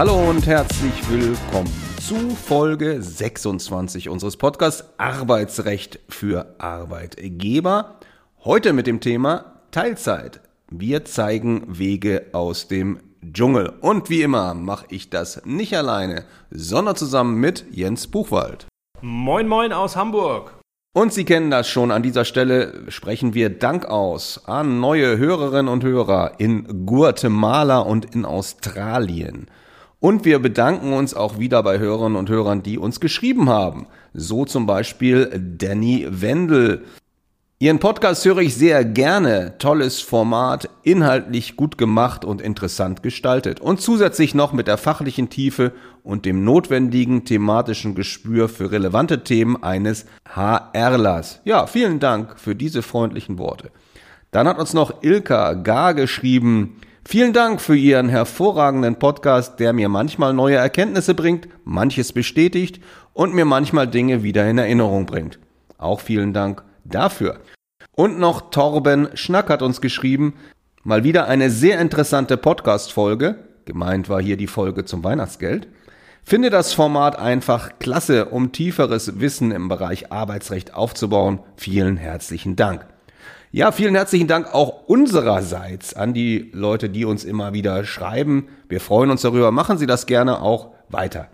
Hallo und herzlich willkommen zu Folge 26 unseres Podcasts Arbeitsrecht für Arbeitgeber. Heute mit dem Thema Teilzeit. Wir zeigen Wege aus dem Dschungel. Und wie immer mache ich das nicht alleine, sondern zusammen mit Jens Buchwald. Moin Moin aus Hamburg. Und Sie kennen das schon, an dieser Stelle sprechen wir Dank aus an neue Hörerinnen und Hörer in Guatemala und in Australien. Und wir bedanken uns auch wieder bei Hörerinnen und Hörern, die uns geschrieben haben. So zum Beispiel Danny Wendel, Ihren Podcast höre ich sehr gerne. Tolles Format, inhaltlich gut gemacht und interessant gestaltet. Und zusätzlich noch mit der fachlichen Tiefe und dem notwendigen thematischen Gespür für relevante Themen eines HRlers. Ja, vielen Dank für diese freundlichen Worte. Dann hat uns noch Ilka Gar geschrieben. Vielen Dank für Ihren hervorragenden Podcast, der mir manchmal neue Erkenntnisse bringt, manches bestätigt und mir manchmal Dinge wieder in Erinnerung bringt. Auch vielen Dank dafür. Und noch Torben Schnack hat uns geschrieben, mal wieder eine sehr interessante Podcast-Folge. Gemeint war hier die Folge zum Weihnachtsgeld. Finde das Format einfach klasse, um tieferes Wissen im Bereich Arbeitsrecht aufzubauen. Vielen herzlichen Dank. Ja, vielen herzlichen Dank auch unsererseits an die Leute, die uns immer wieder schreiben. Wir freuen uns darüber. Machen Sie das gerne auch weiter.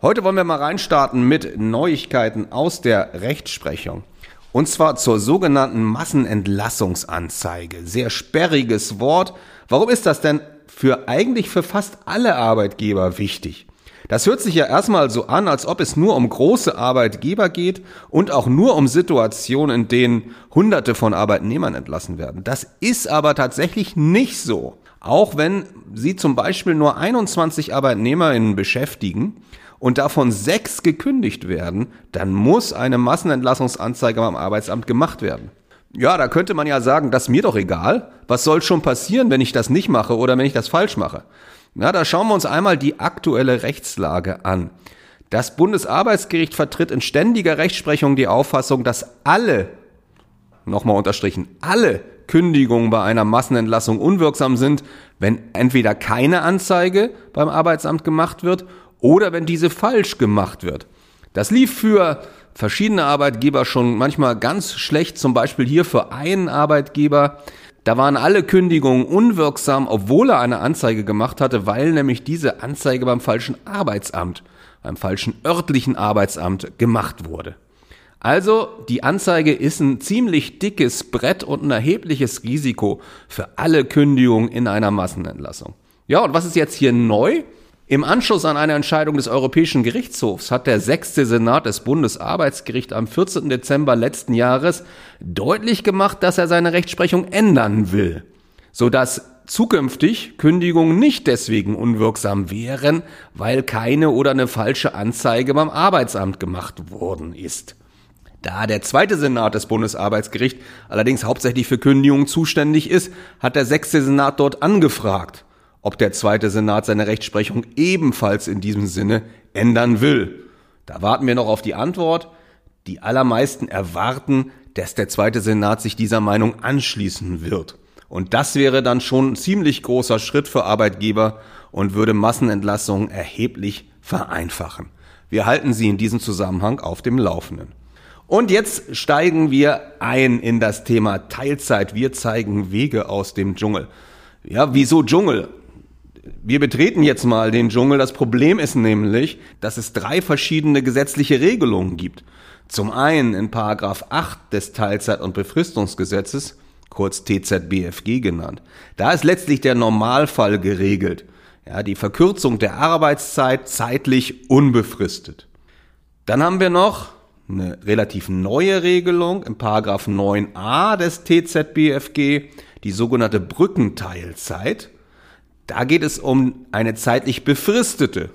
Heute wollen wir mal reinstarten mit Neuigkeiten aus der Rechtsprechung. Und zwar zur sogenannten Massenentlassungsanzeige. Sehr sperriges Wort. Warum ist das denn für eigentlich für fast alle Arbeitgeber wichtig? Das hört sich ja erstmal so an, als ob es nur um große Arbeitgeber geht und auch nur um Situationen, in denen Hunderte von Arbeitnehmern entlassen werden. Das ist aber tatsächlich nicht so. Auch wenn Sie zum Beispiel nur 21 ArbeitnehmerInnen beschäftigen und davon sechs gekündigt werden, dann muss eine Massenentlassungsanzeige beim Arbeitsamt gemacht werden. Ja, da könnte man ja sagen, das ist mir doch egal. Was soll schon passieren, wenn ich das nicht mache oder wenn ich das falsch mache? Na, da schauen wir uns einmal die aktuelle Rechtslage an. Das Bundesarbeitsgericht vertritt in ständiger Rechtsprechung die Auffassung, dass alle, nochmal unterstrichen, alle Kündigungen bei einer Massenentlassung unwirksam sind, wenn entweder keine Anzeige beim Arbeitsamt gemacht wird oder wenn diese falsch gemacht wird. Das lief für verschiedene Arbeitgeber schon manchmal ganz schlecht, zum Beispiel hier für einen Arbeitgeber. Da waren alle Kündigungen unwirksam, obwohl er eine Anzeige gemacht hatte, weil nämlich diese Anzeige beim falschen Arbeitsamt, beim falschen örtlichen Arbeitsamt gemacht wurde. Also die Anzeige ist ein ziemlich dickes Brett und ein erhebliches Risiko für alle Kündigungen in einer Massenentlassung. Ja, und was ist jetzt hier neu? Im Anschluss an eine Entscheidung des Europäischen Gerichtshofs hat der sechste Senat des Bundesarbeitsgerichts am 14. Dezember letzten Jahres deutlich gemacht, dass er seine Rechtsprechung ändern will, sodass zukünftig Kündigungen nicht deswegen unwirksam wären, weil keine oder eine falsche Anzeige beim Arbeitsamt gemacht worden ist. Da der zweite Senat des Bundesarbeitsgerichts allerdings hauptsächlich für Kündigungen zuständig ist, hat der sechste Senat dort angefragt ob der zweite Senat seine Rechtsprechung ebenfalls in diesem Sinne ändern will. Da warten wir noch auf die Antwort. Die allermeisten erwarten, dass der zweite Senat sich dieser Meinung anschließen wird. Und das wäre dann schon ein ziemlich großer Schritt für Arbeitgeber und würde Massenentlassungen erheblich vereinfachen. Wir halten Sie in diesem Zusammenhang auf dem Laufenden. Und jetzt steigen wir ein in das Thema Teilzeit. Wir zeigen Wege aus dem Dschungel. Ja, wieso Dschungel? Wir betreten jetzt mal den Dschungel. Das Problem ist nämlich, dass es drei verschiedene gesetzliche Regelungen gibt. Zum einen in Paragraph 8 des Teilzeit- und Befristungsgesetzes, kurz TZBFG genannt. Da ist letztlich der Normalfall geregelt. Ja, die Verkürzung der Arbeitszeit zeitlich unbefristet. Dann haben wir noch eine relativ neue Regelung im Paragraph 9a des TZBFG, die sogenannte Brückenteilzeit. Da geht es um eine zeitlich befristete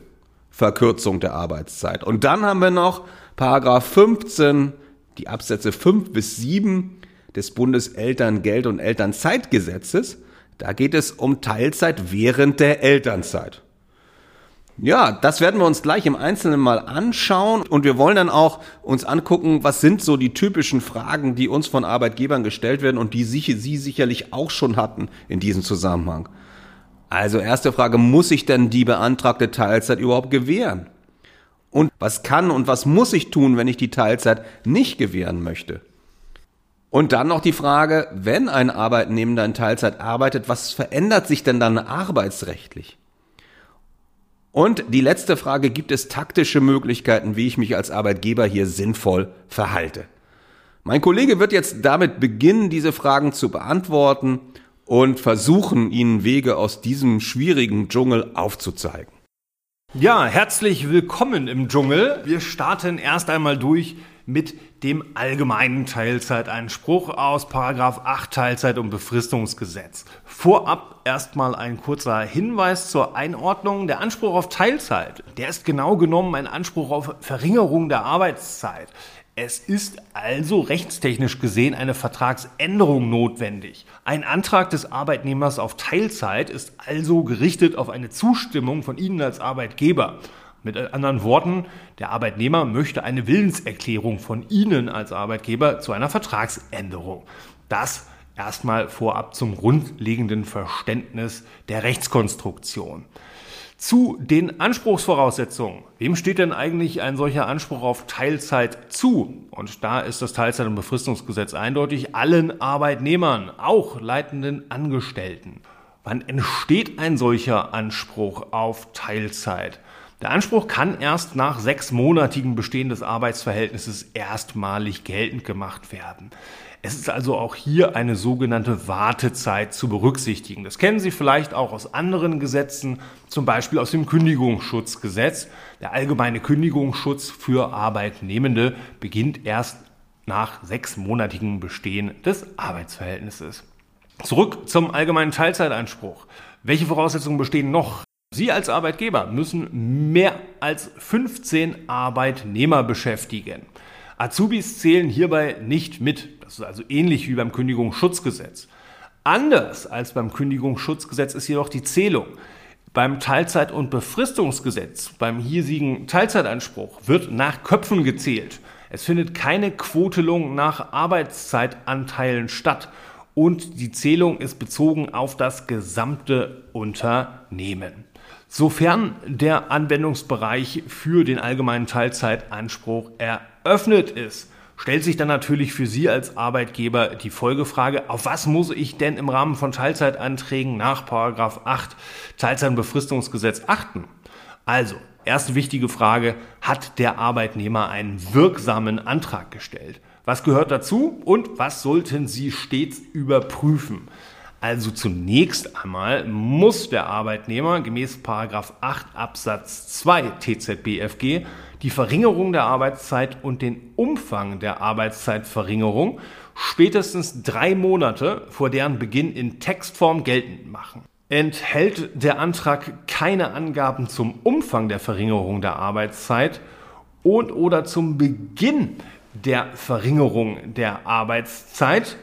Verkürzung der Arbeitszeit. Und dann haben wir noch Paragraph 15, die Absätze 5 bis 7 des Bundeselterngeld- und Elternzeitgesetzes. Da geht es um Teilzeit während der Elternzeit. Ja, das werden wir uns gleich im Einzelnen mal anschauen und wir wollen dann auch uns angucken, was sind so die typischen Fragen, die uns von Arbeitgebern gestellt werden und die Sie sicherlich auch schon hatten in diesem Zusammenhang. Also erste Frage, muss ich denn die beantragte Teilzeit überhaupt gewähren? Und was kann und was muss ich tun, wenn ich die Teilzeit nicht gewähren möchte? Und dann noch die Frage, wenn ein Arbeitnehmer in Teilzeit arbeitet, was verändert sich denn dann arbeitsrechtlich? Und die letzte Frage, gibt es taktische Möglichkeiten, wie ich mich als Arbeitgeber hier sinnvoll verhalte? Mein Kollege wird jetzt damit beginnen, diese Fragen zu beantworten und versuchen, ihnen Wege aus diesem schwierigen Dschungel aufzuzeigen. Ja, herzlich willkommen im Dschungel. Wir starten erst einmal durch mit dem allgemeinen Teilzeiteinspruch aus 8 Teilzeit- und Befristungsgesetz. Vorab erstmal ein kurzer Hinweis zur Einordnung. Der Anspruch auf Teilzeit, der ist genau genommen ein Anspruch auf Verringerung der Arbeitszeit. Es ist also rechtstechnisch gesehen eine Vertragsänderung notwendig. Ein Antrag des Arbeitnehmers auf Teilzeit ist also gerichtet auf eine Zustimmung von Ihnen als Arbeitgeber. Mit anderen Worten, der Arbeitnehmer möchte eine Willenserklärung von Ihnen als Arbeitgeber zu einer Vertragsänderung. Das erstmal vorab zum grundlegenden Verständnis der Rechtskonstruktion. Zu den Anspruchsvoraussetzungen. Wem steht denn eigentlich ein solcher Anspruch auf Teilzeit zu? Und da ist das Teilzeit- und Befristungsgesetz eindeutig allen Arbeitnehmern, auch leitenden Angestellten. Wann entsteht ein solcher Anspruch auf Teilzeit? Der Anspruch kann erst nach sechsmonatigen Bestehen des Arbeitsverhältnisses erstmalig geltend gemacht werden. Es ist also auch hier eine sogenannte Wartezeit zu berücksichtigen. Das kennen Sie vielleicht auch aus anderen Gesetzen, zum Beispiel aus dem Kündigungsschutzgesetz. Der allgemeine Kündigungsschutz für Arbeitnehmende beginnt erst nach sechsmonatigem Bestehen des Arbeitsverhältnisses. Zurück zum allgemeinen Teilzeiteinspruch. Welche Voraussetzungen bestehen noch? Sie als Arbeitgeber müssen mehr als 15 Arbeitnehmer beschäftigen. Azubis zählen hierbei nicht mit. Das ist also ähnlich wie beim Kündigungsschutzgesetz. Anders als beim Kündigungsschutzgesetz ist jedoch die Zählung. Beim Teilzeit- und Befristungsgesetz, beim hiesigen Teilzeitanspruch, wird nach Köpfen gezählt. Es findet keine Quotelung nach Arbeitszeitanteilen statt und die Zählung ist bezogen auf das gesamte Unternehmen. Sofern der Anwendungsbereich für den allgemeinen Teilzeitanspruch eröffnet ist, stellt sich dann natürlich für Sie als Arbeitgeber die Folgefrage, auf was muss ich denn im Rahmen von Teilzeitanträgen nach 8 Teilzeitbefristungsgesetz achten? Also, erste wichtige Frage, hat der Arbeitnehmer einen wirksamen Antrag gestellt? Was gehört dazu und was sollten Sie stets überprüfen? Also zunächst einmal muss der Arbeitnehmer gemäß 8 Absatz 2 TZBFG die Verringerung der Arbeitszeit und den Umfang der Arbeitszeitverringerung spätestens drei Monate vor deren Beginn in Textform geltend machen. Enthält der Antrag keine Angaben zum Umfang der Verringerung der Arbeitszeit und oder zum Beginn der Verringerung der Arbeitszeit,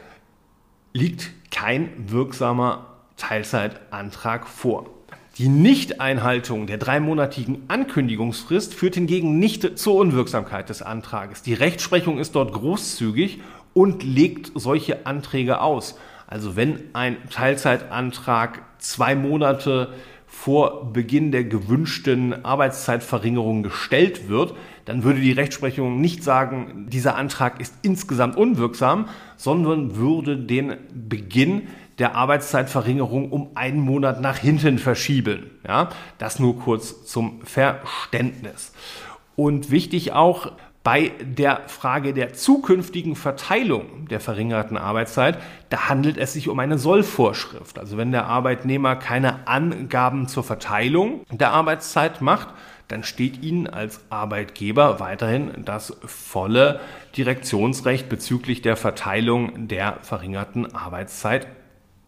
liegt kein wirksamer Teilzeitantrag vor. Die Nichteinhaltung der dreimonatigen Ankündigungsfrist führt hingegen nicht zur Unwirksamkeit des Antrages. Die Rechtsprechung ist dort großzügig und legt solche Anträge aus. Also wenn ein Teilzeitantrag zwei Monate vor Beginn der gewünschten Arbeitszeitverringerung gestellt wird, dann würde die Rechtsprechung nicht sagen, dieser Antrag ist insgesamt unwirksam, sondern würde den Beginn der Arbeitszeitverringerung um einen Monat nach hinten verschieben. Ja, das nur kurz zum Verständnis. Und wichtig auch, bei der Frage der zukünftigen Verteilung der verringerten Arbeitszeit, da handelt es sich um eine Sollvorschrift. Also wenn der Arbeitnehmer keine Angaben zur Verteilung der Arbeitszeit macht, dann steht Ihnen als Arbeitgeber weiterhin das volle Direktionsrecht bezüglich der Verteilung der verringerten Arbeitszeit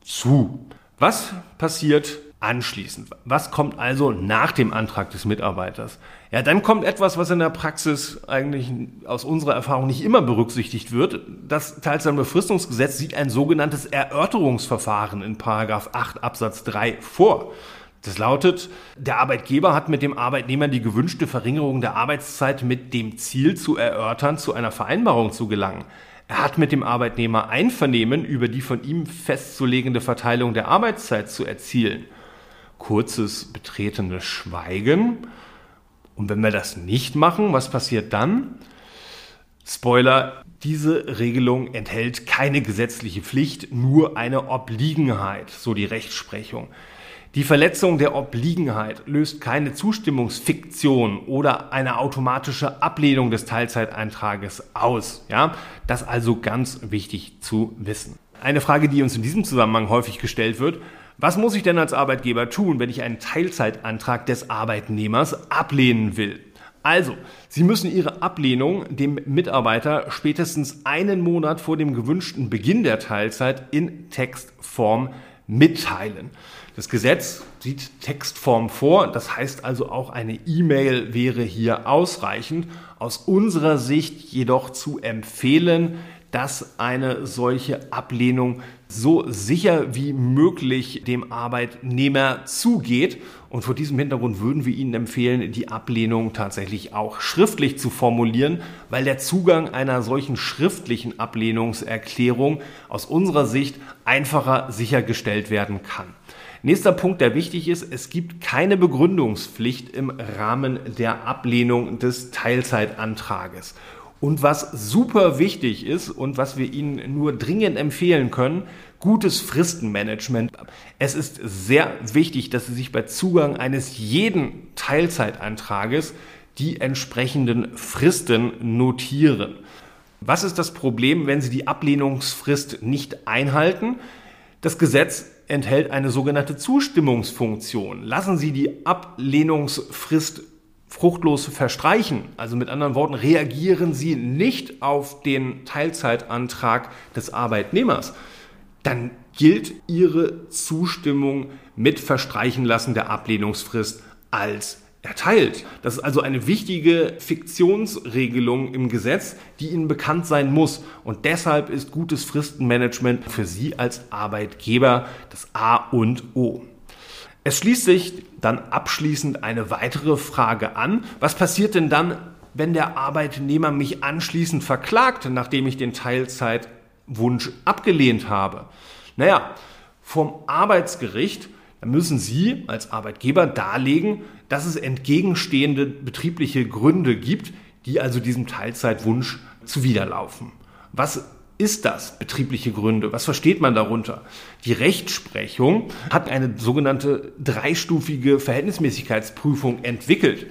zu. Was passiert anschließend? Was kommt also nach dem Antrag des Mitarbeiters? Ja, dann kommt etwas, was in der Praxis eigentlich aus unserer Erfahrung nicht immer berücksichtigt wird. Das Teilzeitbefristungsgesetz sieht ein sogenanntes Erörterungsverfahren in Paragraph 8 Absatz 3 vor. Das lautet, der Arbeitgeber hat mit dem Arbeitnehmer die gewünschte Verringerung der Arbeitszeit mit dem Ziel zu erörtern, zu einer Vereinbarung zu gelangen. Er hat mit dem Arbeitnehmer Einvernehmen über die von ihm festzulegende Verteilung der Arbeitszeit zu erzielen. Kurzes betretenes Schweigen. Und wenn wir das nicht machen, was passiert dann? Spoiler, diese Regelung enthält keine gesetzliche Pflicht, nur eine Obliegenheit, so die Rechtsprechung. Die Verletzung der Obliegenheit löst keine Zustimmungsfiktion oder eine automatische Ablehnung des Teilzeiteintrages aus. Ja, das also ganz wichtig zu wissen. Eine Frage, die uns in diesem Zusammenhang häufig gestellt wird, was muss ich denn als Arbeitgeber tun, wenn ich einen Teilzeitantrag des Arbeitnehmers ablehnen will? Also, Sie müssen Ihre Ablehnung dem Mitarbeiter spätestens einen Monat vor dem gewünschten Beginn der Teilzeit in Textform mitteilen. Das Gesetz sieht Textform vor, das heißt also auch eine E-Mail wäre hier ausreichend. Aus unserer Sicht jedoch zu empfehlen, dass eine solche Ablehnung so sicher wie möglich dem Arbeitnehmer zugeht. Und vor diesem Hintergrund würden wir Ihnen empfehlen, die Ablehnung tatsächlich auch schriftlich zu formulieren, weil der Zugang einer solchen schriftlichen Ablehnungserklärung aus unserer Sicht einfacher sichergestellt werden kann. Nächster Punkt, der wichtig ist, es gibt keine Begründungspflicht im Rahmen der Ablehnung des Teilzeitantrages. Und was super wichtig ist und was wir Ihnen nur dringend empfehlen können, gutes Fristenmanagement. Es ist sehr wichtig, dass Sie sich bei Zugang eines jeden Teilzeitantrages die entsprechenden Fristen notieren. Was ist das Problem, wenn Sie die Ablehnungsfrist nicht einhalten? Das Gesetz enthält eine sogenannte Zustimmungsfunktion. Lassen Sie die Ablehnungsfrist fruchtlos verstreichen, also mit anderen Worten, reagieren Sie nicht auf den Teilzeitantrag des Arbeitnehmers, dann gilt Ihre Zustimmung mit Verstreichen lassen der Ablehnungsfrist als erteilt. Das ist also eine wichtige Fiktionsregelung im Gesetz, die Ihnen bekannt sein muss. Und deshalb ist gutes Fristenmanagement für Sie als Arbeitgeber das A und O. Es schließt sich dann abschließend eine weitere Frage an. Was passiert denn dann, wenn der Arbeitnehmer mich anschließend verklagt, nachdem ich den Teilzeitwunsch abgelehnt habe? Naja, vom Arbeitsgericht müssen Sie als Arbeitgeber darlegen, dass es entgegenstehende betriebliche Gründe gibt, die also diesem Teilzeitwunsch zuwiderlaufen. Was ist das betriebliche Gründe? Was versteht man darunter? Die Rechtsprechung hat eine sogenannte dreistufige Verhältnismäßigkeitsprüfung entwickelt.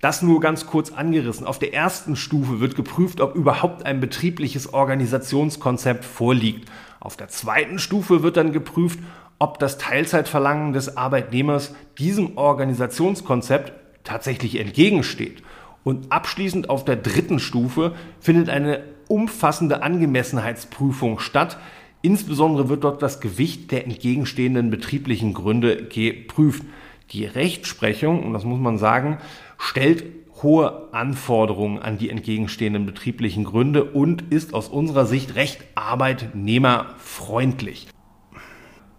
Das nur ganz kurz angerissen. Auf der ersten Stufe wird geprüft, ob überhaupt ein betriebliches Organisationskonzept vorliegt. Auf der zweiten Stufe wird dann geprüft, ob das Teilzeitverlangen des Arbeitnehmers diesem Organisationskonzept tatsächlich entgegensteht. Und abschließend auf der dritten Stufe findet eine umfassende Angemessenheitsprüfung statt. Insbesondere wird dort das Gewicht der entgegenstehenden betrieblichen Gründe geprüft. Die Rechtsprechung, und das muss man sagen, stellt hohe Anforderungen an die entgegenstehenden betrieblichen Gründe und ist aus unserer Sicht recht arbeitnehmerfreundlich.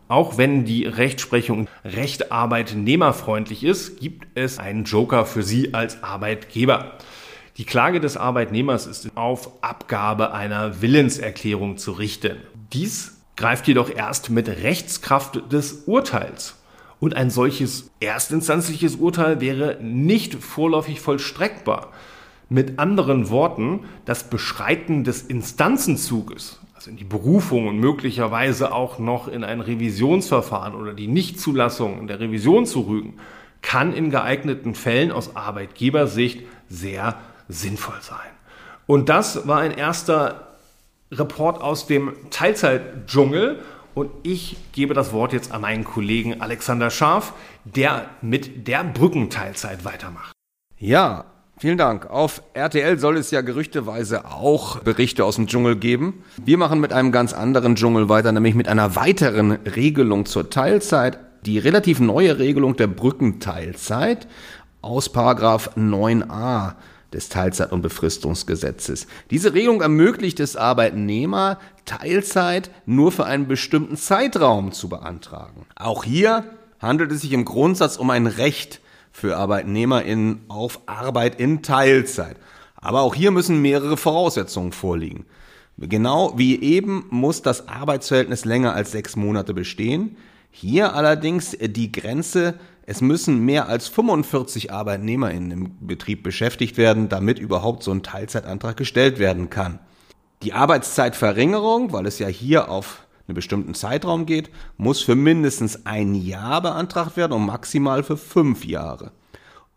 Auch wenn die Rechtsprechung recht arbeitnehmerfreundlich ist, gibt es einen Joker für Sie als Arbeitgeber. Die Klage des Arbeitnehmers ist auf Abgabe einer Willenserklärung zu richten. Dies greift jedoch erst mit Rechtskraft des Urteils. Und ein solches erstinstanzliches Urteil wäre nicht vorläufig vollstreckbar. Mit anderen Worten, das Beschreiten des Instanzenzuges also in die Berufung und möglicherweise auch noch in ein Revisionsverfahren oder die Nichtzulassung in der Revision zu rügen, kann in geeigneten Fällen aus Arbeitgebersicht sehr sinnvoll sein. Und das war ein erster Report aus dem Teilzeitdschungel. Und ich gebe das Wort jetzt an meinen Kollegen Alexander Scharf, der mit der Brückenteilzeit weitermacht. Ja, Vielen Dank. Auf RTL soll es ja gerüchteweise auch Berichte aus dem Dschungel geben. Wir machen mit einem ganz anderen Dschungel weiter, nämlich mit einer weiteren Regelung zur Teilzeit. Die relativ neue Regelung der Brückenteilzeit aus Paragraph 9a des Teilzeit- und Befristungsgesetzes. Diese Regelung ermöglicht es Arbeitnehmer, Teilzeit nur für einen bestimmten Zeitraum zu beantragen. Auch hier handelt es sich im Grundsatz um ein Recht für ArbeitnehmerInnen auf Arbeit in Teilzeit. Aber auch hier müssen mehrere Voraussetzungen vorliegen. Genau wie eben muss das Arbeitsverhältnis länger als sechs Monate bestehen. Hier allerdings die Grenze es müssen mehr als 45 ArbeitnehmerInnen im Betrieb beschäftigt werden, damit überhaupt so ein Teilzeitantrag gestellt werden kann. Die Arbeitszeitverringerung, weil es ja hier auf einen bestimmten Zeitraum geht, muss für mindestens ein Jahr beantragt werden und maximal für fünf Jahre.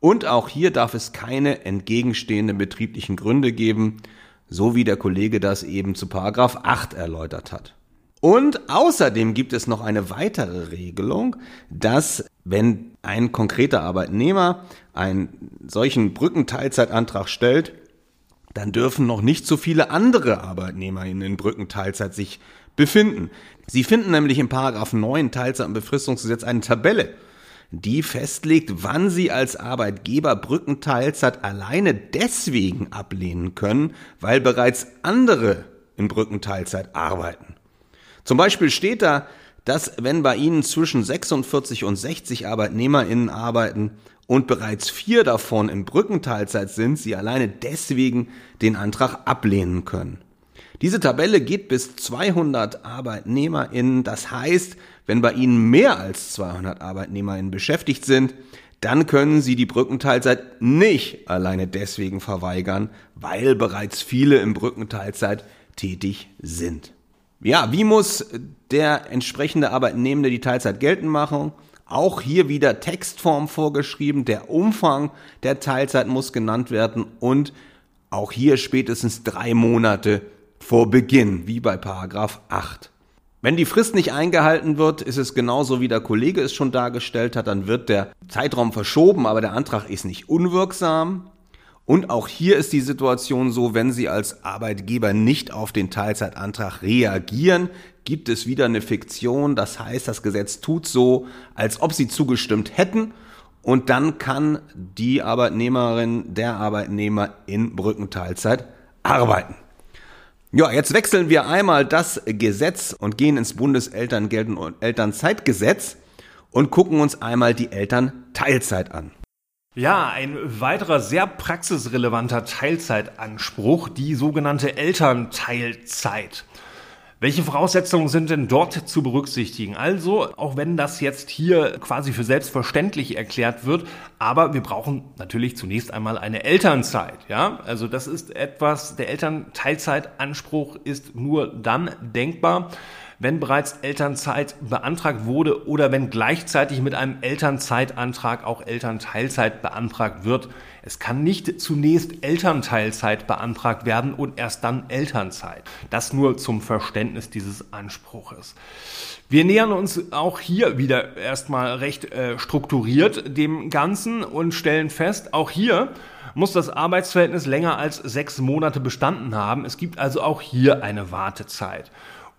Und auch hier darf es keine entgegenstehenden betrieblichen Gründe geben, so wie der Kollege das eben zu Paragraph 8 erläutert hat. Und außerdem gibt es noch eine weitere Regelung, dass wenn ein konkreter Arbeitnehmer einen solchen Brückenteilzeitantrag stellt, dann dürfen noch nicht so viele andere Arbeitnehmer in den Brückenteilzeit sich befinden. Sie finden nämlich im Paragraph 9 Teilzeit- und Befristungsgesetz eine Tabelle, die festlegt, wann Sie als Arbeitgeber Brückenteilzeit alleine deswegen ablehnen können, weil bereits andere in Brückenteilzeit arbeiten. Zum Beispiel steht da, dass wenn bei Ihnen zwischen 46 und 60 ArbeitnehmerInnen arbeiten und bereits vier davon in Brückenteilzeit sind, Sie alleine deswegen den Antrag ablehnen können. Diese Tabelle geht bis 200 ArbeitnehmerInnen. Das heißt, wenn bei Ihnen mehr als 200 ArbeitnehmerInnen beschäftigt sind, dann können Sie die Brückenteilzeit nicht alleine deswegen verweigern, weil bereits viele im Brückenteilzeit tätig sind. Ja, wie muss der entsprechende Arbeitnehmende die Teilzeit geltend machen? Auch hier wieder Textform vorgeschrieben. Der Umfang der Teilzeit muss genannt werden und auch hier spätestens drei Monate vor Beginn, wie bei Paragraph 8. Wenn die Frist nicht eingehalten wird, ist es genauso wie der Kollege es schon dargestellt hat, dann wird der Zeitraum verschoben, aber der Antrag ist nicht unwirksam. Und auch hier ist die Situation so, wenn Sie als Arbeitgeber nicht auf den Teilzeitantrag reagieren, gibt es wieder eine Fiktion. Das heißt, das Gesetz tut so, als ob Sie zugestimmt hätten. Und dann kann die Arbeitnehmerin, der Arbeitnehmer in Brückenteilzeit arbeiten. Ja, jetzt wechseln wir einmal das Gesetz und gehen ins Bundeselterngeld- und Elternzeitgesetz und gucken uns einmal die Elternteilzeit an. Ja, ein weiterer sehr praxisrelevanter Teilzeitanspruch, die sogenannte Elternteilzeit. Welche Voraussetzungen sind denn dort zu berücksichtigen? Also, auch wenn das jetzt hier quasi für selbstverständlich erklärt wird, aber wir brauchen natürlich zunächst einmal eine Elternzeit, ja? Also, das ist etwas, der Elternteilzeitanspruch ist nur dann denkbar, wenn bereits Elternzeit beantragt wurde oder wenn gleichzeitig mit einem Elternzeitantrag auch Elternteilzeit beantragt wird. Es kann nicht zunächst Elternteilzeit beantragt werden und erst dann Elternzeit. Das nur zum Verständnis dieses Anspruches. Wir nähern uns auch hier wieder erstmal recht äh, strukturiert dem Ganzen und stellen fest, auch hier muss das Arbeitsverhältnis länger als sechs Monate bestanden haben. Es gibt also auch hier eine Wartezeit.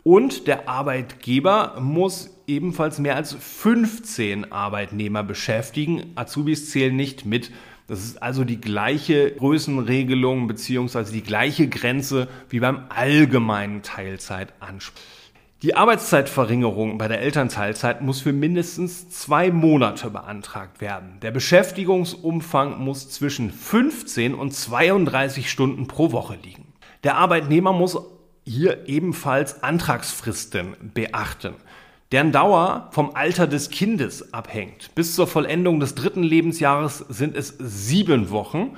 Und der Arbeitgeber muss ebenfalls mehr als 15 Arbeitnehmer beschäftigen. Azubis zählen nicht mit. Das ist also die gleiche Größenregelung beziehungsweise die gleiche Grenze wie beim allgemeinen Teilzeitanspruch. Die Arbeitszeitverringerung bei der Elternteilzeit muss für mindestens zwei Monate beantragt werden. Der Beschäftigungsumfang muss zwischen 15 und 32 Stunden pro Woche liegen. Der Arbeitnehmer muss hier ebenfalls Antragsfristen beachten, deren Dauer vom Alter des Kindes abhängt. Bis zur Vollendung des dritten Lebensjahres sind es sieben Wochen,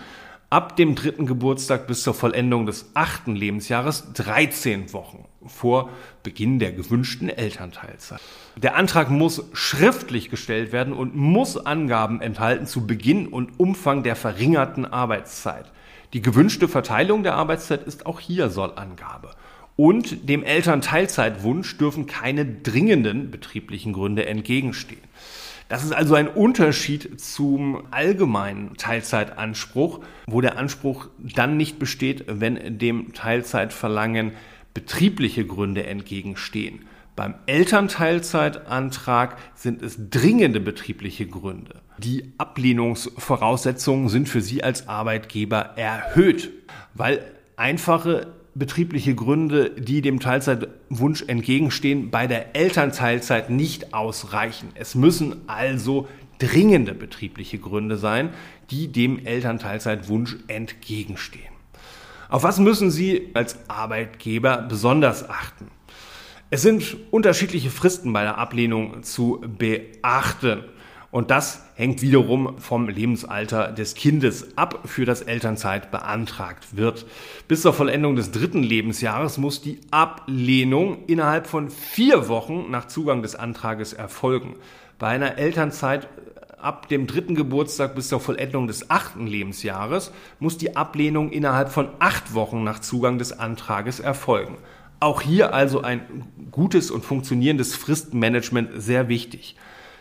ab dem dritten Geburtstag bis zur Vollendung des achten Lebensjahres 13 Wochen vor Beginn der gewünschten Elternteilzeit. Der Antrag muss schriftlich gestellt werden und muss Angaben enthalten zu Beginn und Umfang der verringerten Arbeitszeit. Die gewünschte Verteilung der Arbeitszeit ist auch hier Sollangabe. Und dem Elternteilzeitwunsch dürfen keine dringenden betrieblichen Gründe entgegenstehen. Das ist also ein Unterschied zum allgemeinen Teilzeitanspruch, wo der Anspruch dann nicht besteht, wenn dem Teilzeitverlangen betriebliche Gründe entgegenstehen. Beim Elternteilzeitantrag sind es dringende betriebliche Gründe. Die Ablehnungsvoraussetzungen sind für Sie als Arbeitgeber erhöht, weil einfache betriebliche Gründe, die dem Teilzeitwunsch entgegenstehen, bei der Elternteilzeit nicht ausreichen. Es müssen also dringende betriebliche Gründe sein, die dem Elternteilzeitwunsch entgegenstehen. Auf was müssen Sie als Arbeitgeber besonders achten? Es sind unterschiedliche Fristen bei der Ablehnung zu beachten. Und das hängt wiederum vom Lebensalter des Kindes ab, für das Elternzeit beantragt wird. Bis zur Vollendung des dritten Lebensjahres muss die Ablehnung innerhalb von vier Wochen nach Zugang des Antrages erfolgen. Bei einer Elternzeit ab dem dritten Geburtstag bis zur Vollendung des achten Lebensjahres muss die Ablehnung innerhalb von acht Wochen nach Zugang des Antrages erfolgen. Auch hier also ein gutes und funktionierendes Fristmanagement sehr wichtig.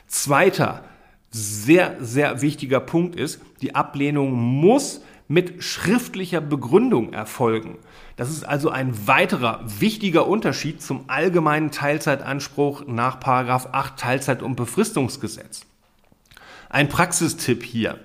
Zweiter sehr, sehr wichtiger Punkt ist, die Ablehnung muss mit schriftlicher Begründung erfolgen. Das ist also ein weiterer wichtiger Unterschied zum allgemeinen Teilzeitanspruch nach 8 Teilzeit- und Befristungsgesetz. Ein Praxistipp hier.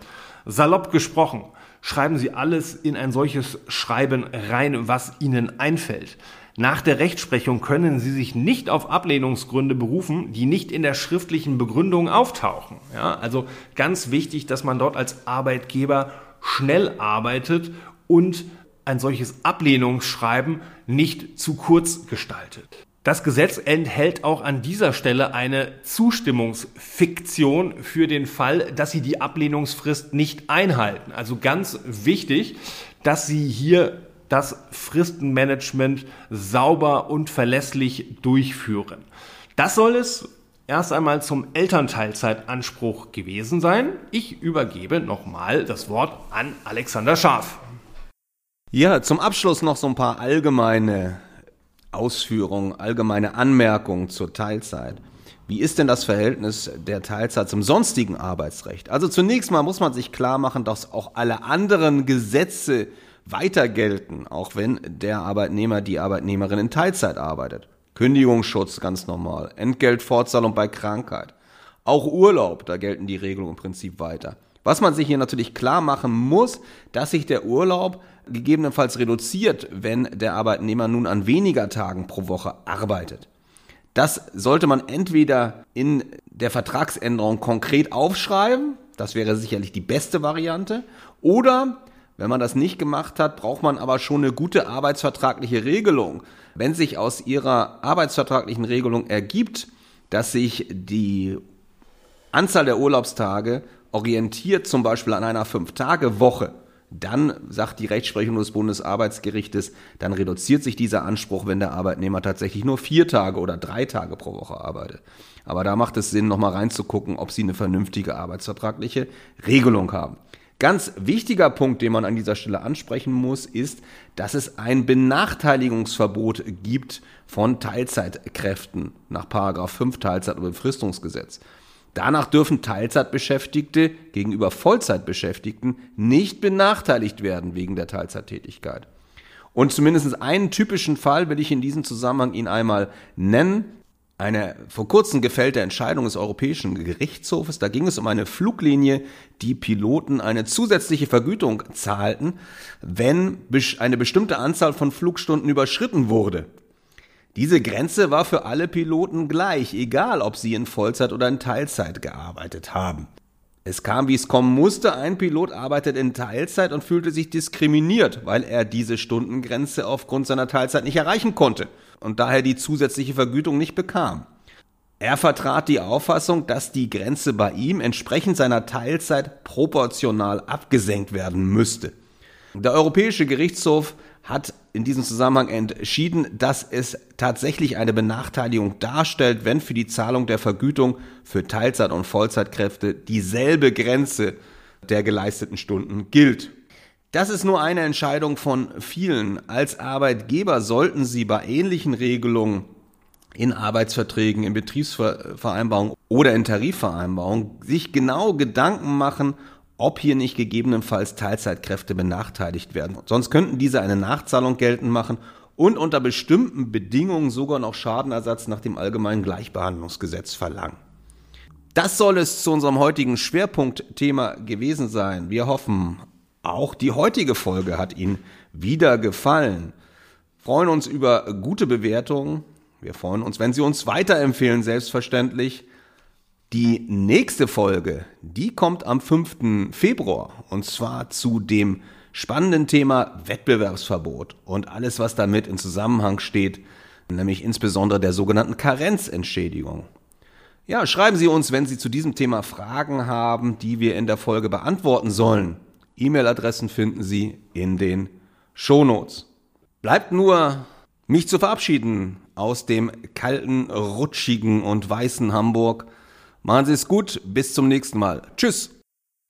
Salopp gesprochen, schreiben Sie alles in ein solches Schreiben rein, was Ihnen einfällt. Nach der Rechtsprechung können Sie sich nicht auf Ablehnungsgründe berufen, die nicht in der schriftlichen Begründung auftauchen. Ja, also ganz wichtig, dass man dort als Arbeitgeber schnell arbeitet und ein solches Ablehnungsschreiben nicht zu kurz gestaltet. Das Gesetz enthält auch an dieser Stelle eine Zustimmungsfiktion für den Fall, dass Sie die Ablehnungsfrist nicht einhalten. Also ganz wichtig, dass Sie hier das Fristenmanagement sauber und verlässlich durchführen. Das soll es erst einmal zum Elternteilzeitanspruch gewesen sein. Ich übergebe nochmal das Wort an Alexander Scharf. Ja, zum Abschluss noch so ein paar allgemeine Ausführungen, allgemeine Anmerkungen zur Teilzeit. Wie ist denn das Verhältnis der Teilzeit zum sonstigen Arbeitsrecht? Also zunächst mal muss man sich klar machen, dass auch alle anderen Gesetze weiter gelten, auch wenn der Arbeitnehmer, die Arbeitnehmerin in Teilzeit arbeitet. Kündigungsschutz ganz normal, Entgeltfortzahlung bei Krankheit. Auch Urlaub, da gelten die Regelungen im Prinzip weiter. Was man sich hier natürlich klar machen muss, dass sich der Urlaub gegebenenfalls reduziert, wenn der Arbeitnehmer nun an weniger Tagen pro Woche arbeitet. Das sollte man entweder in der Vertragsänderung konkret aufschreiben, das wäre sicherlich die beste Variante, oder wenn man das nicht gemacht hat, braucht man aber schon eine gute arbeitsvertragliche Regelung. Wenn sich aus ihrer arbeitsvertraglichen Regelung ergibt, dass sich die Anzahl der Urlaubstage orientiert zum Beispiel an einer Fünf-Tage-Woche, dann sagt die Rechtsprechung des Bundesarbeitsgerichtes, dann reduziert sich dieser Anspruch, wenn der Arbeitnehmer tatsächlich nur vier Tage oder drei Tage pro Woche arbeitet. Aber da macht es Sinn, nochmal reinzugucken, ob sie eine vernünftige arbeitsvertragliche Regelung haben. Ganz wichtiger Punkt, den man an dieser Stelle ansprechen muss, ist, dass es ein Benachteiligungsverbot gibt von Teilzeitkräften nach 5 Teilzeit- und Befristungsgesetz. Danach dürfen Teilzeitbeschäftigte gegenüber Vollzeitbeschäftigten nicht benachteiligt werden wegen der Teilzeittätigkeit. Und zumindest einen typischen Fall will ich in diesem Zusammenhang Ihnen einmal nennen. Eine vor kurzem gefällte Entscheidung des Europäischen Gerichtshofes, da ging es um eine Fluglinie, die Piloten eine zusätzliche Vergütung zahlten, wenn eine bestimmte Anzahl von Flugstunden überschritten wurde. Diese Grenze war für alle Piloten gleich, egal ob sie in Vollzeit oder in Teilzeit gearbeitet haben. Es kam, wie es kommen musste, ein Pilot arbeitet in Teilzeit und fühlte sich diskriminiert, weil er diese Stundengrenze aufgrund seiner Teilzeit nicht erreichen konnte und daher die zusätzliche Vergütung nicht bekam. Er vertrat die Auffassung, dass die Grenze bei ihm entsprechend seiner Teilzeit proportional abgesenkt werden müsste. Der Europäische Gerichtshof hat in diesem Zusammenhang entschieden, dass es tatsächlich eine Benachteiligung darstellt, wenn für die Zahlung der Vergütung für Teilzeit- und Vollzeitkräfte dieselbe Grenze der geleisteten Stunden gilt. Das ist nur eine Entscheidung von vielen. Als Arbeitgeber sollten Sie bei ähnlichen Regelungen in Arbeitsverträgen, in Betriebsvereinbarungen oder in Tarifvereinbarungen sich genau Gedanken machen, ob hier nicht gegebenenfalls Teilzeitkräfte benachteiligt werden. Sonst könnten diese eine Nachzahlung geltend machen und unter bestimmten Bedingungen sogar noch Schadenersatz nach dem allgemeinen Gleichbehandlungsgesetz verlangen. Das soll es zu unserem heutigen Schwerpunktthema gewesen sein. Wir hoffen, auch die heutige Folge hat Ihnen wieder gefallen. Freuen uns über gute Bewertungen. Wir freuen uns, wenn Sie uns weiterempfehlen, selbstverständlich. Die nächste Folge, die kommt am 5. Februar und zwar zu dem spannenden Thema Wettbewerbsverbot und alles, was damit in Zusammenhang steht, nämlich insbesondere der sogenannten Karenzentschädigung. Ja, schreiben Sie uns, wenn Sie zu diesem Thema Fragen haben, die wir in der Folge beantworten sollen. E-Mail-Adressen finden Sie in den Shownotes. Bleibt nur, mich zu verabschieden aus dem kalten, rutschigen und weißen Hamburg. Machen Sie es gut, bis zum nächsten Mal. Tschüss.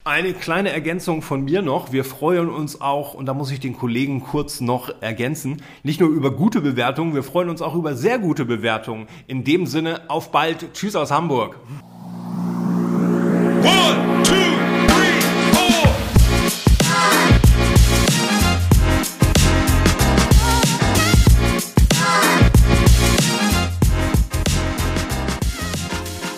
Eine kleine Ergänzung von mir noch. Wir freuen uns auch, und da muss ich den Kollegen kurz noch ergänzen, nicht nur über gute Bewertungen, wir freuen uns auch über sehr gute Bewertungen. In dem Sinne, auf bald. Tschüss aus Hamburg.